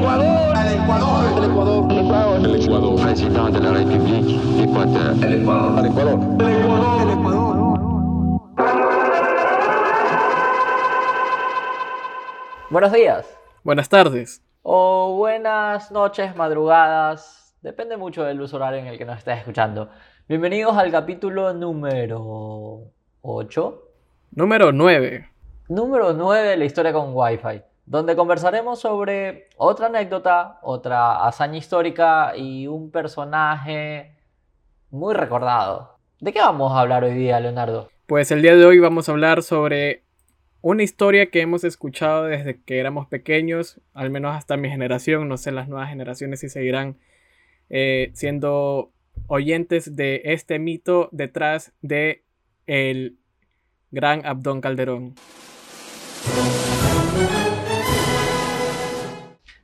Ecuador. El Ecuador. El Ecuador. El Ecuador. El Ecuador. Presidente de la República Ecuador. El Ecuador. El Ecuador. El Ecuador. El Ecuador. Buenos días. Buenas tardes. O buenas noches, madrugadas. Depende mucho del uso horario en el que nos estés escuchando. Bienvenidos al capítulo número 8. Número 9. Número 9 de la historia con Wi-Fi, donde conversaremos sobre otra anécdota, otra hazaña histórica y un personaje muy recordado. ¿De qué vamos a hablar hoy día, Leonardo? Pues el día de hoy vamos a hablar sobre una historia que hemos escuchado desde que éramos pequeños, al menos hasta mi generación, no sé las nuevas generaciones si seguirán eh, siendo oyentes de este mito detrás de el gran Abdón Calderón.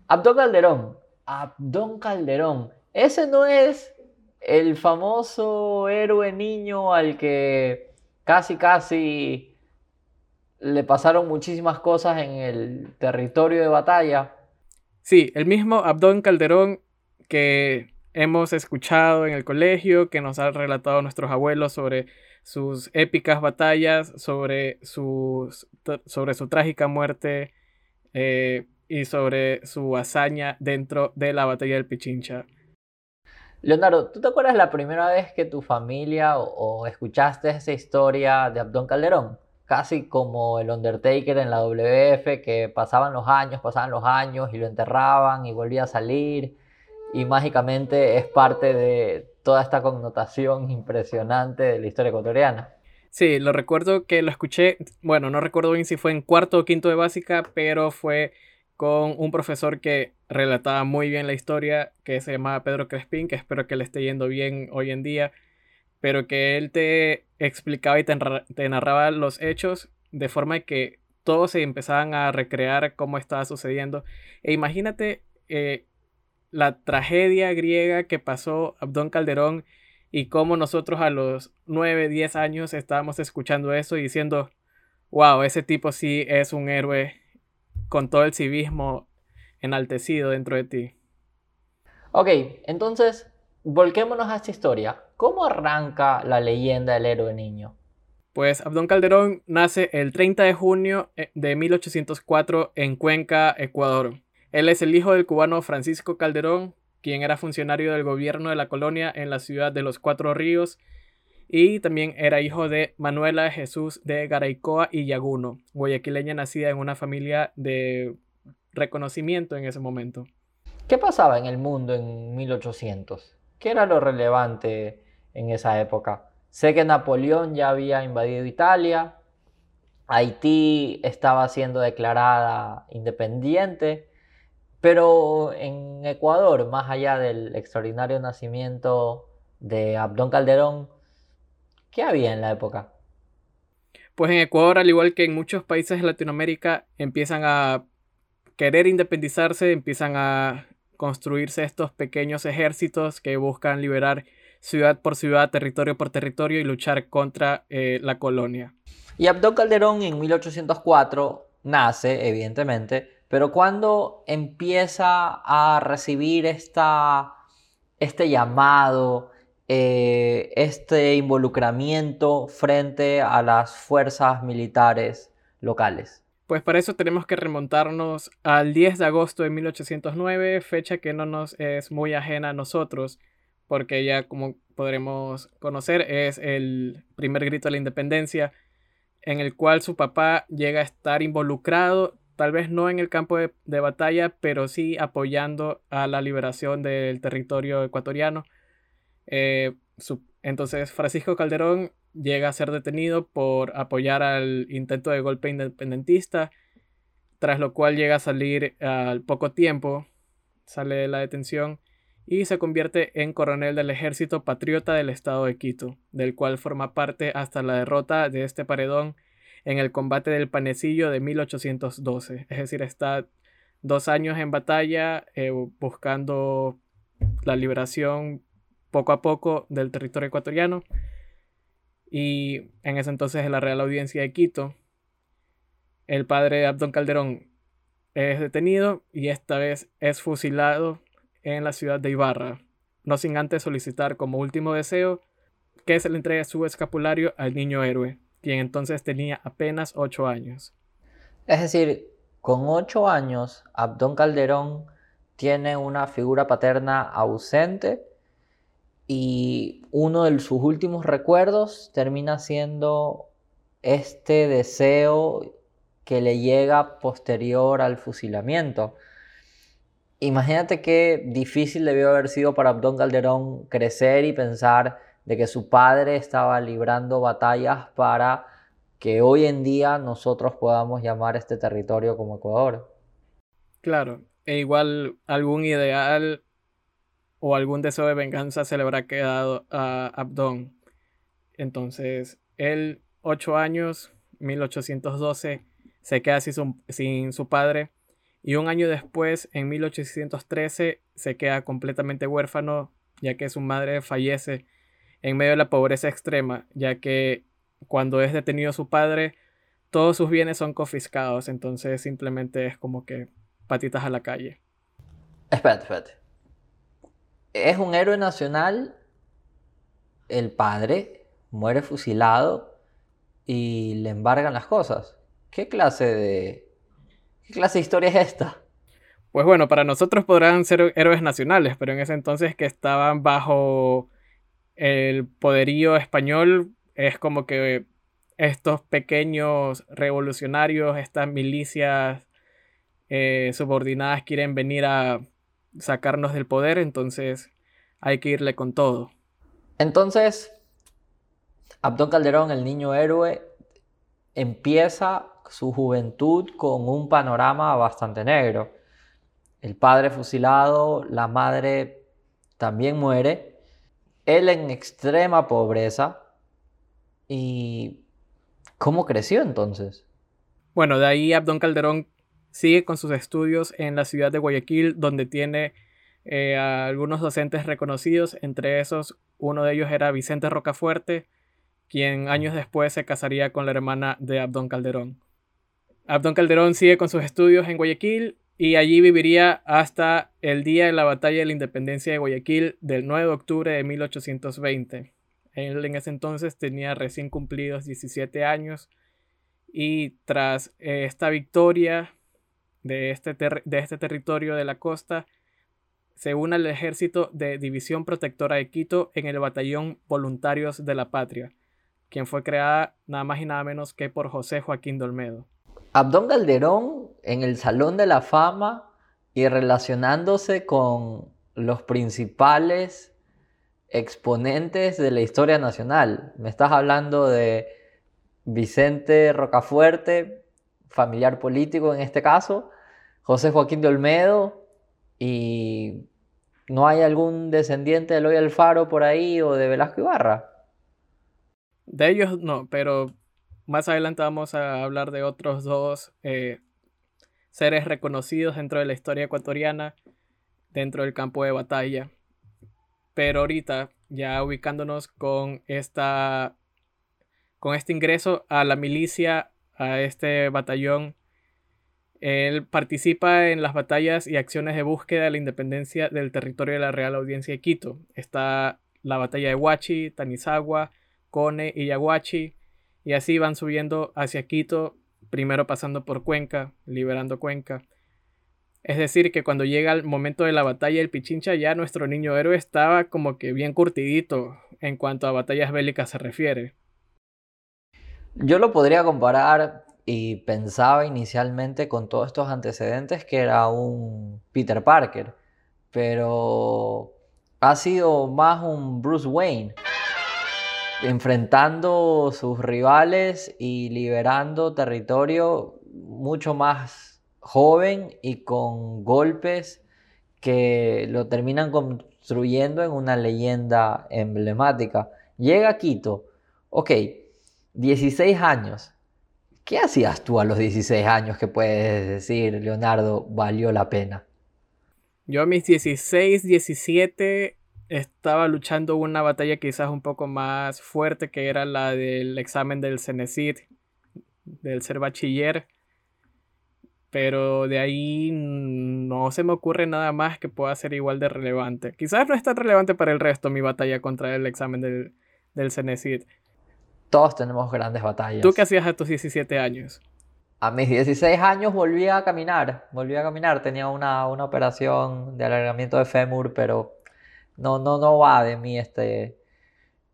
Abdón Calderón, Abdón Calderón, ese no es el famoso héroe niño al que casi casi le pasaron muchísimas cosas en el territorio de batalla. Sí, el mismo Abdón Calderón que hemos escuchado en el colegio, que nos han relatado nuestros abuelos sobre sus épicas batallas, sobre, sus, sobre su trágica muerte eh, y sobre su hazaña dentro de la batalla del Pichincha. Leonardo, ¿tú te acuerdas la primera vez que tu familia o, o escuchaste esa historia de Abdón Calderón? casi como el Undertaker en la WF, que pasaban los años, pasaban los años y lo enterraban y volvía a salir. Y mágicamente es parte de toda esta connotación impresionante de la historia ecuatoriana. Sí, lo recuerdo que lo escuché, bueno, no recuerdo bien si fue en cuarto o quinto de básica, pero fue con un profesor que relataba muy bien la historia, que se llamaba Pedro Crespín, que espero que le esté yendo bien hoy en día pero que él te explicaba y te, narraba los hechos de forma que todos se empezaban a recrear cómo estaba sucediendo. E imagínate eh, la tragedia griega que pasó Abdón Calderón y cómo nosotros a los 9, 10 años estábamos escuchando eso y diciendo, wow, ese tipo sí es un héroe con todo el civismo enaltecido dentro de ti. Ok, entonces volquémonos a esta historia. ¿Cómo arranca la leyenda del héroe niño? Pues Abdón Calderón nace el 30 de junio eh, de 1804 en Cuenca, Ecuador. Él es el hijo del cubano Francisco Calderón, quien era funcionario del gobierno de la colonia en la ciudad de los Cuatro Ríos, y también era hijo de Manuela Jesús de Garaycoa y Yaguno, guayaquileña nacida en una familia de reconocimiento en ese momento. ¿Qué pasaba en el mundo en 1800? ¿Qué era lo relevante en esa época? Sé que Napoleón ya había invadido Italia, Haití estaba siendo declarada independiente, pero en Ecuador, más allá del extraordinario nacimiento de Abdón Calderón, ¿qué había en la época? Pues en Ecuador, al igual que en muchos países de Latinoamérica, empiezan a querer independizarse, empiezan a construirse estos pequeños ejércitos que buscan liberar ciudad por ciudad, territorio por territorio y luchar contra eh, la colonia. Y Abdón Calderón en 1804 nace, evidentemente, pero cuando empieza a recibir esta, este llamado, eh, este involucramiento frente a las fuerzas militares locales. Pues para eso tenemos que remontarnos al 10 de agosto de 1809, fecha que no nos es muy ajena a nosotros, porque ya como podremos conocer es el primer grito de la independencia, en el cual su papá llega a estar involucrado, tal vez no en el campo de, batalla, pero sí apoyando a la liberación del territorio ecuatoriano. Eh, entonces Francisco Calderón llega a ser detenido por apoyar al intento de golpe independentista, tras lo cual llega a salir al poco tiempo, sale de la detención y se convierte en coronel del ejército patriota del estado de Quito, del cual forma parte hasta la derrota de este paredón en el combate del Panecillo de 1812. Es decir, está dos años en batalla eh, buscando la liberación poco a poco del territorio ecuatoriano y en ese entonces en la Real Audiencia de Quito, el padre Abdón Calderón es detenido y esta vez es fusilado en la ciudad de Ibarra, no sin antes solicitar como último deseo que se le entregue su escapulario al niño héroe, quien entonces tenía apenas 8 años. Es decir, con 8 años, Abdón Calderón tiene una figura paterna ausente y uno de sus últimos recuerdos termina siendo este deseo que le llega posterior al fusilamiento. Imagínate qué difícil debió haber sido para Abdón Calderón crecer y pensar de que su padre estaba librando batallas para que hoy en día nosotros podamos llamar este territorio como Ecuador. Claro, e igual algún ideal o algún deseo de venganza se le habrá quedado a Abdón. Entonces, él, ocho años, 1812, se queda sin su, padre y un año después, en 1813, se queda completamente huérfano ya que su madre fallece en medio de la pobreza extrema, ya que cuando es detenido su padre, todos sus bienes son confiscados, entonces simplemente es como que patitas a la calle. Espérate, espérate. Es un héroe nacional, el padre muere fusilado y le embargan las cosas. ¿Qué clase de... ¿Qué clase de historia es esta? Pues bueno, para nosotros podrán ser héroes nacionales, pero en ese entonces que estaban bajo el poderío español, es como que estos pequeños revolucionarios, estas milicias eh, subordinadas quieren venir a sacarnos del poder, entonces hay que irle con todo. Entonces, Abdón Calderón, el niño héroe, empieza su juventud con un panorama bastante negro. El padre fusilado, la madre también muere, él en extrema pobreza. ¿Y cómo creció entonces? Bueno, de ahí Abdón Calderón sigue con sus estudios en la ciudad de Guayaquil, donde tiene eh, algunos docentes reconocidos, entre esos uno de ellos era Vicente Rocafuerte, quien años después se casaría con la hermana de Abdón Calderón. Abdón Calderón sigue con sus estudios en Guayaquil y allí viviría hasta el día de la batalla de la independencia de Guayaquil del 9 de octubre de 1820. Él en ese entonces tenía recién cumplidos 17 años y tras eh, esta victoria de este, de este territorio de la costa, se une al ejército de División Protectora de Quito en el Batallón Voluntarios de la Patria, quien fue creada nada más y nada menos que por José Joaquín Dolmedo. Abdón Calderón en el Salón de la Fama y relacionándose con los principales exponentes de la historia nacional. Me estás hablando de Vicente Rocafuerte, familiar político en este caso, José Joaquín de Olmedo y ¿no hay algún descendiente de Eloy Alfaro por ahí o de Velasco Ibarra? De ellos no, pero más adelante vamos a hablar de otros dos eh, seres reconocidos dentro de la historia ecuatoriana, dentro del campo de batalla. Pero ahorita, ya ubicándonos con esta con este ingreso a la milicia, a este batallón, él participa en las batallas y acciones de búsqueda de la independencia del territorio de la Real Audiencia de Quito. Está la batalla de Huachi, Tanizagua, Cone y Yaguachi, y así van subiendo hacia Quito, primero pasando por Cuenca, liberando Cuenca. Es decir, que cuando llega el momento de la batalla del Pichincha, ya nuestro niño héroe estaba como que bien curtidito en cuanto a batallas bélicas se refiere. Yo lo podría comparar y pensaba inicialmente con todos estos antecedentes que era un Peter Parker, pero ha sido más un Bruce Wayne enfrentando sus rivales y liberando territorio mucho más joven y con golpes que lo terminan construyendo en una leyenda emblemática. Llega a Quito, ok, 16 años. ¿Qué hacías tú a los 16 años que puedes decir, Leonardo, valió la pena? Yo a mis 16, 17 estaba luchando una batalla quizás un poco más fuerte que era la del examen del Cenecit, del ser bachiller. pero de ahí no se me ocurre nada más que pueda ser igual de relevante. Quizás no es tan relevante para el resto mi batalla contra el examen del, del Cenecit. Todos tenemos grandes batallas. ¿Tú qué hacías a tus 17 años? A mis 16 años volví a caminar, volví a caminar, tenía una, una operación de alargamiento de fémur, pero no, no, no va de mí este,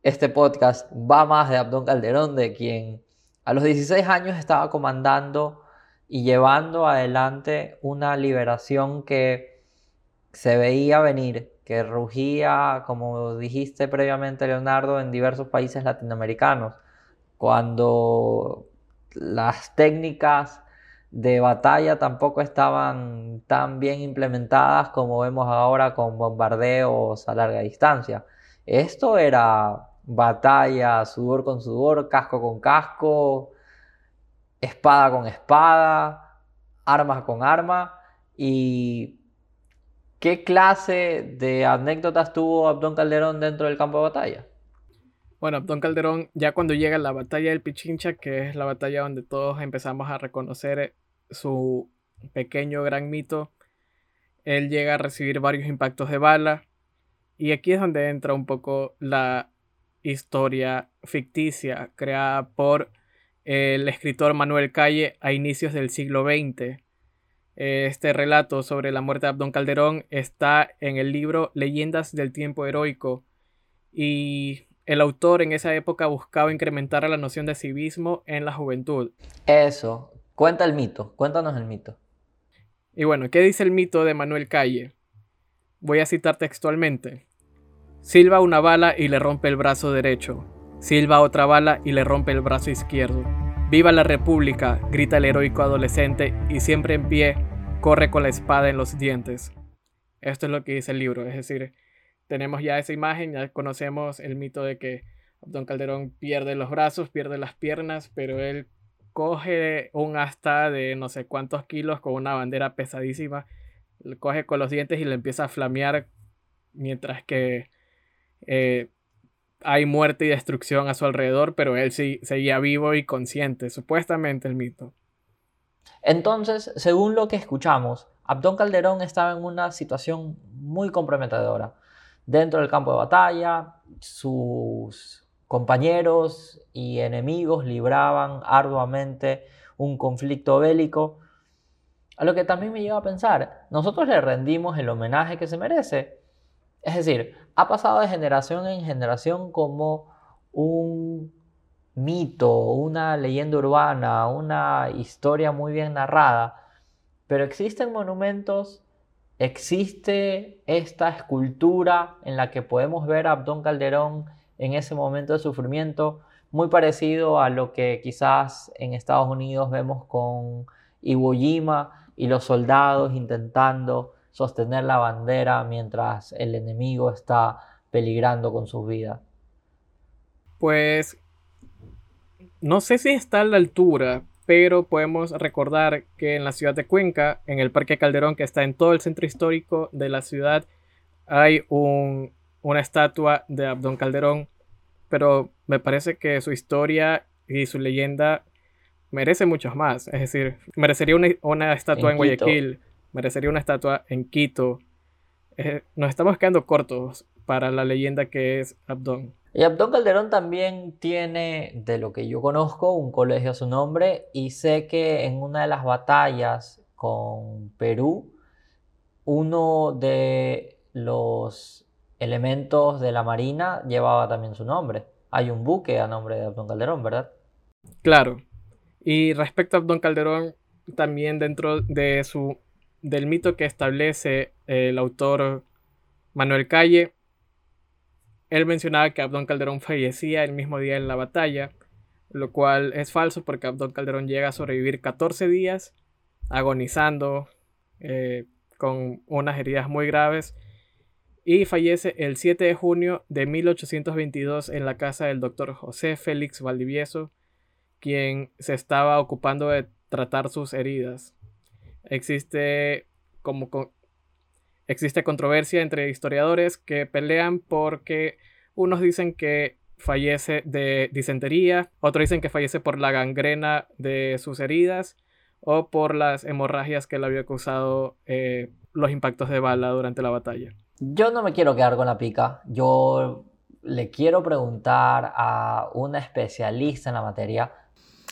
este podcast, va más de Abdón Calderón, de quien a los 16 años estaba comandando y llevando adelante una liberación que se veía venir, que rugía, como dijiste previamente Leonardo, en diversos países latinoamericanos, cuando las técnicas de batalla tampoco estaban tan bien implementadas como vemos ahora con bombardeos a larga distancia. Esto era batalla, sudor con sudor, casco con casco, espada con espada, armas con arma. ¿Y qué clase de anécdotas tuvo Abdón Calderón dentro del campo de batalla? Bueno, Abdón Calderón, ya cuando llega la batalla del Pichincha, que es la batalla donde todos empezamos a reconocer su pequeño gran mito, él llega a recibir varios impactos de bala. Y aquí es donde entra un poco la historia ficticia creada por el escritor Manuel Calle a inicios del siglo XX. Este relato sobre la muerte de Abdón Calderón está en el libro Leyendas del tiempo heroico y el autor en esa época buscaba incrementar la noción de civismo en la juventud. Eso, cuenta el mito, cuéntanos el mito. Y bueno, ¿qué dice el mito de Manuel Calle? Voy a citar textualmente. Silba una bala y le rompe el brazo derecho. Silba otra bala y le rompe el brazo izquierdo. Viva la República, grita el heroico adolescente y siempre en pie corre con la espada en los dientes. Esto es lo que dice el libro, es decir, tenemos ya esa imagen, ya conocemos el mito de que Don Calderón pierde los brazos, pierde las piernas, pero él coge un asta de no sé cuántos kilos con una bandera pesadísima, lo coge con los dientes y le empieza a flamear mientras que eh, hay muerte y destrucción a su alrededor, pero él sí seguía vivo y consciente, supuestamente el mito. Entonces, según lo que escuchamos, Abdón Calderón estaba en una situación muy comprometedora dentro del campo de batalla, sus compañeros y enemigos libraban arduamente un conflicto bélico. A lo que también me lleva a pensar, nosotros le rendimos el homenaje que se merece. Es decir, ha pasado de generación en generación como un mito, una leyenda urbana, una historia muy bien narrada, pero existen monumentos existe esta escultura en la que podemos ver a Abdón Calderón en ese momento de sufrimiento, muy parecido a lo que quizás en Estados Unidos vemos con Iwo Jima y los soldados intentando sostener la bandera mientras el enemigo está peligrando con su vida. Pues no sé si está a la altura, pero podemos recordar que en la ciudad de Cuenca, en el Parque Calderón, que está en todo el centro histórico de la ciudad, hay una estatua de Abdón Calderón, pero me parece que su historia y su leyenda merece muchos más. Es decir, merecería una, estatua en, Guayaquil, merecería una estatua en Quito. Eh, nos estamos quedando cortos para la leyenda que es Abdón. Y Abdón Calderón también tiene, de lo que yo conozco, un colegio a su nombre y sé que en una de las batallas con Perú, uno de los elementos de la Marina llevaba también su nombre. Hay un buque a nombre de Abdón Calderón, ¿verdad? Claro. Y respecto a Abdón Calderón, también dentro de su, del mito que establece el autor Manuel Calle, él mencionaba que Abdón Calderón fallecía el mismo día en la batalla, lo cual es falso porque Abdón Calderón llega a sobrevivir 14 días agonizando eh, con unas heridas muy graves y fallece el 7 de junio de 1822 en la casa del doctor José Félix Valdivieso, quien se estaba ocupando de tratar sus heridas. Existe como Existe controversia entre historiadores que pelean porque unos dicen que fallece de disentería, otros dicen que fallece por la gangrena de sus heridas, o por las hemorragias que le había causado eh, los impactos de bala durante la batalla. Yo no me quiero quedar con la pica. Yo le quiero preguntar a una especialista en la materia.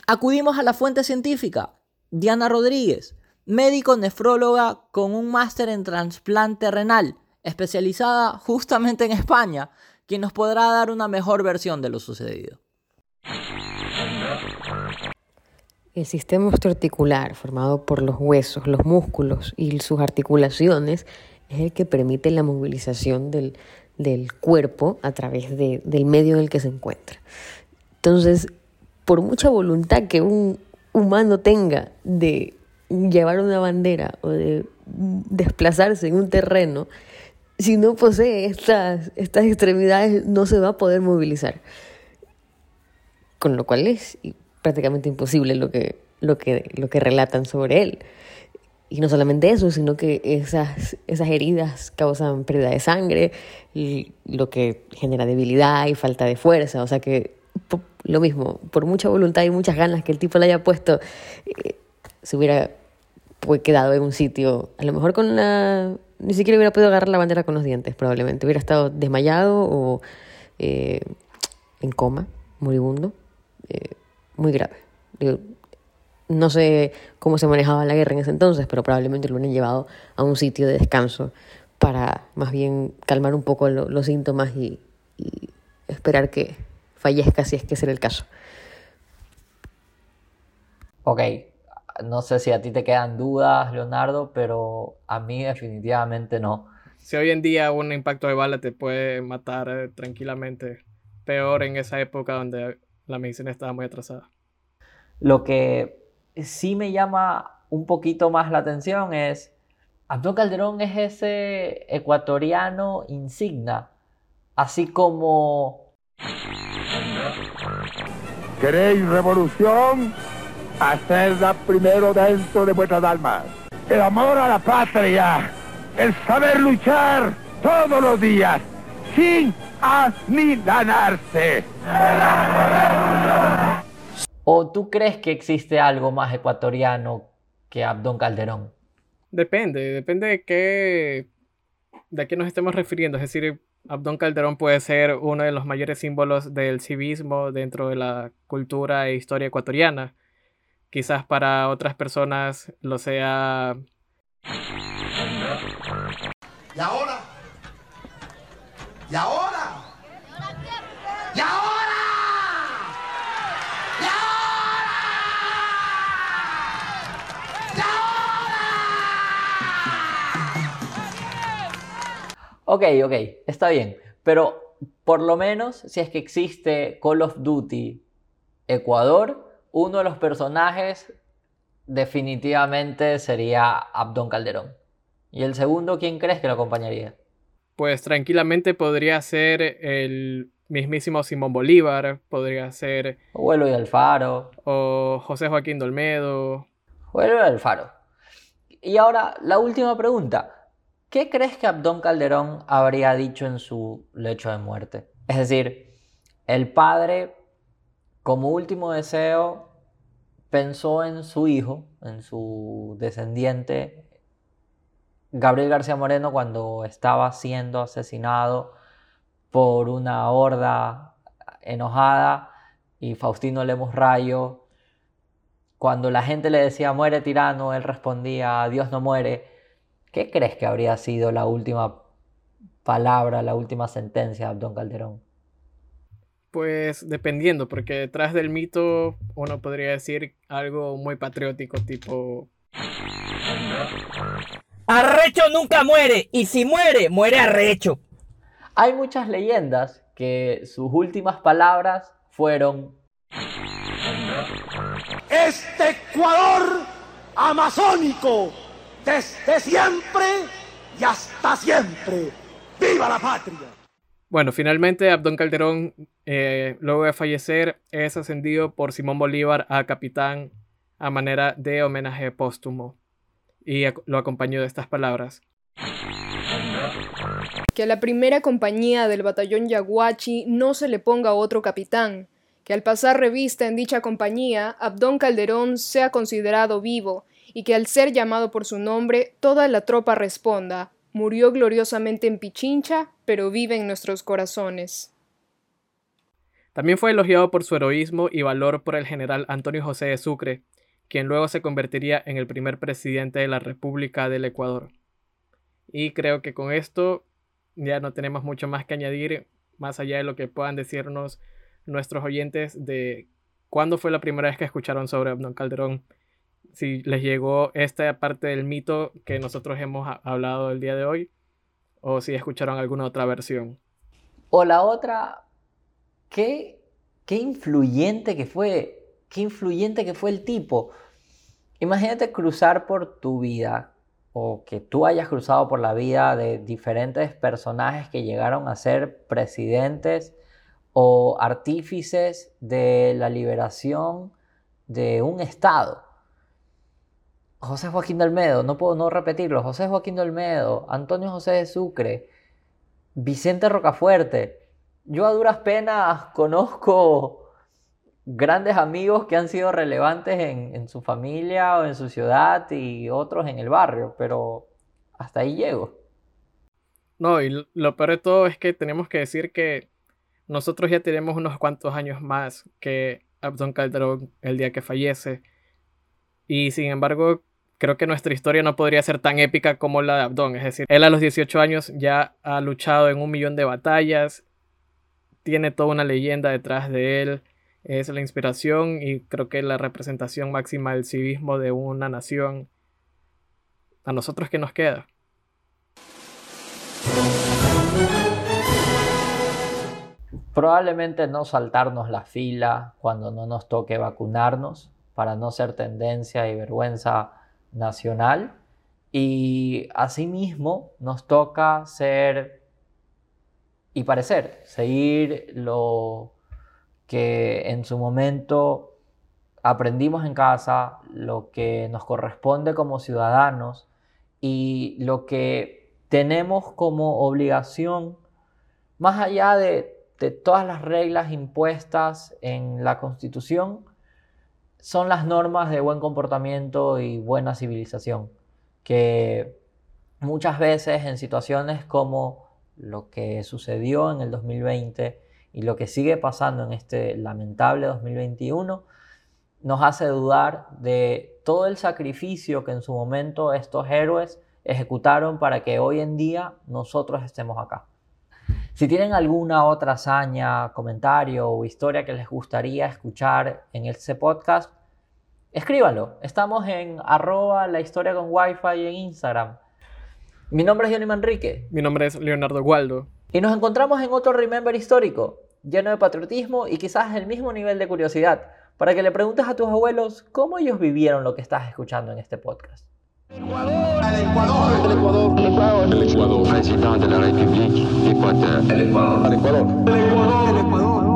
Acudimos a la fuente científica, Diana Rodríguez, médico nefróloga con un máster en trasplante renal, especializada justamente en España, quien nos podrá dar una mejor versión de lo sucedido. El sistema osteoarticular, formado por los huesos, los músculos y sus articulaciones, es el que permite la movilización del, cuerpo a través del medio en el que se encuentra. Entonces, por mucha voluntad que un humano tenga de llevar una bandera o de desplazarse en un terreno, si no posee estas, estas extremidades no se va a poder movilizar. Con lo cual es prácticamente imposible lo que, lo que, lo que relatan sobre él. Y no solamente eso, sino que esas, esas heridas causan pérdida de sangre, y lo que genera debilidad y falta de fuerza. O sea que lo mismo, por mucha voluntad y muchas ganas que el tipo le haya puesto, eh, se hubiera pues, quedado en un sitio, a lo mejor con la... Ni siquiera hubiera podido agarrar la bandera con los dientes, probablemente. Hubiera estado desmayado o eh, en coma, moribundo. Eh, muy grave. no sé cómo se manejaba la guerra en ese entonces, pero probablemente lo hubieran llevado a un sitio de descanso para más bien calmar un poco los síntomas y, esperar que fallezca si es que ese era el caso. Ok, no sé si a ti te quedan dudas, Leonardo, pero a mí definitivamente no. Si hoy en día un impacto de bala te puede matar eh, tranquilamente, peor en esa época donde la medicina estaba muy atrasada. Lo que sí me llama un poquito más la atención es, Abdón Calderón es ese ecuatoriano insignia, así como... ¿Queréis revolución? Hacedla primero dentro de vuestras almas. El amor a la patria, el saber luchar todos los días, sin anidanarse. ¿O tú crees que existe algo más ecuatoriano que Abdón Calderón? Depende, depende de qué, de qué nos estemos refiriendo. Es decir, Abdón Calderón puede ser uno de los mayores símbolos del civismo dentro de la cultura e historia ecuatoriana. Quizás para otras personas lo sea... ¿Y ahora? ¿Y ahora? ¿Y ahora? ¿Y ahora? ¿Y ahora? Ok, ok, está bien. Pero por lo menos, si es que existe Call of Duty Ecuador, uno de los personajes definitivamente sería Abdón Calderón. ¿Y el segundo, quién crees que lo acompañaría? pues tranquilamente podría ser el mismísimo Simón Bolívar, podría ser... O Eloy Alfaro. O José Joaquín Dolmedo. O Eloy Alfaro. Y ahora, la última pregunta. ¿Qué crees que Abdón Calderón habría dicho en su lecho de muerte? Es decir, el padre, como último deseo, pensó en su hijo, en su descendiente Gabriel García Moreno cuando estaba siendo asesinado por una horda enojada y Faustino Lemos Rayo, cuando la gente le decía muere tirano, él respondía Dios no muere. ¿Qué crees que habría sido la última palabra, la última sentencia de Abdón Calderón? Pues dependiendo, porque detrás del mito uno podría decir algo muy patriótico, tipo Arrecho nunca muere y si muere, muere arrecho. Hay muchas leyendas que sus últimas palabras fueron... Este Ecuador amazónico, desde siempre y hasta siempre. ¡Viva la patria! Bueno, finalmente Abdón Calderón, eh, luego de fallecer, es ascendido por Simón Bolívar a capitán a manera de homenaje póstumo y lo acompañó de estas palabras. Que a la primera compañía del batallón Yaguachi no se le ponga otro capitán, que al pasar revista en dicha compañía, Abdón Calderón sea considerado vivo y que al ser llamado por su nombre, toda la tropa responda, murió gloriosamente en Pichincha, pero vive en nuestros corazones. También fue elogiado por su heroísmo y valor por el general Antonio José de Sucre, quien luego se convertiría en el primer presidente de la República del Ecuador. Y creo que con esto ya no tenemos mucho más que añadir, más allá de lo que puedan decirnos nuestros oyentes de cuándo fue la primera vez que escucharon sobre Abdón Calderón. Si les llegó esta parte del mito que nosotros hemos hablado el día de hoy, o si escucharon alguna otra versión. O la otra, qué, qué influyente que fue qué influyente que fue el tipo. Imagínate cruzar por tu vida o que tú hayas cruzado por la vida de diferentes personajes que llegaron a ser presidentes o artífices de la liberación de un Estado. José Joaquín de Olmedo, no puedo no repetirlo, José Joaquín de Olmedo, Antonio José de Sucre, Vicente Rocafuerte. Yo a duras penas conozco grandes amigos que han sido relevantes en, su familia o en su ciudad y otros en el barrio, pero hasta ahí llego. No, y lo peor de todo es que tenemos que decir que nosotros ya tenemos unos cuantos años más que Abdón Calderón el día que fallece. Y sin embargo, creo que nuestra historia no podría ser tan épica como la de Abdón. Es decir, él a los 18 años ya ha luchado en un millón de batallas, tiene toda una leyenda detrás de él es la inspiración y creo que la representación máxima del civismo de una nación. ¿A nosotros qué nos queda? Probablemente no saltarnos la fila cuando no nos toque vacunarnos para no ser tendencia y vergüenza nacional. Y asimismo nos toca ser y parecer, seguir lo que en su momento aprendimos en casa, lo que nos corresponde como ciudadanos y lo que tenemos como obligación, más allá de, todas las reglas impuestas en la Constitución, son las normas de buen comportamiento y buena civilización, que muchas veces en situaciones como lo que sucedió en el 2020, y lo que sigue pasando en este lamentable 2021 nos hace dudar de todo el sacrificio que en su momento estos héroes ejecutaron para que hoy en día nosotros estemos acá. Si tienen alguna otra hazaña, comentario o historia que les gustaría escuchar en este podcast, escríbanlo. Estamos en arroba la historia con wifi en Instagram. Mi nombre es Johnny Manrique. Mi nombre es Leonardo Gualdo. Y nos encontramos en otro Remember histórico, lleno de patriotismo y quizás el mismo nivel de curiosidad, para que le preguntes a tus abuelos cómo ellos vivieron lo que estás escuchando en este podcast. El Ecuador, el Ecuador, el Ecuador, el Ecuador, el Ecuador, presidente de la República, Ecuador, el Ecuador, el Ecuador, el Ecuador.